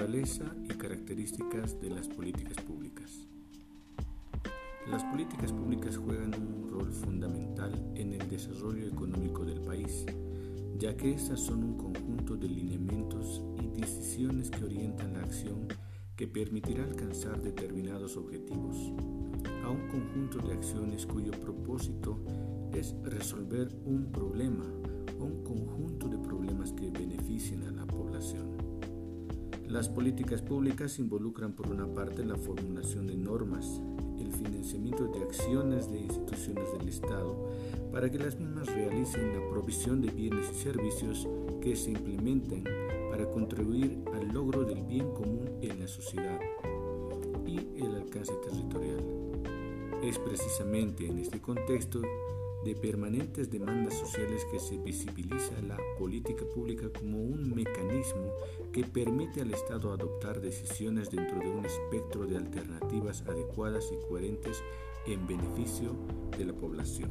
problemas de las políticas públicas. Las políticas públicas juegan un rol fundamental en el desarrollo económico del país, ya que estas son un conjunto de lineamientos y decisiones que orientan la acción que permitirá alcanzar determinados objetivos, a un conjunto de acciones cuyo propósito es resolver un problema un conjunto de Las políticas públicas involucran por una parte la formulación de normas, el financiamiento de acciones de instituciones del Estado para que las mismas realicen la provisión de bienes y servicios que se implementen para contribuir al logro del bien común en la sociedad y el alcance territorial. Es precisamente en este contexto de permanentes demandas sociales que se visibiliza la política pública como un mecanismo que permite al Estado adoptar decisiones dentro de un espectro de alternativas adecuadas y coherentes en beneficio de la población.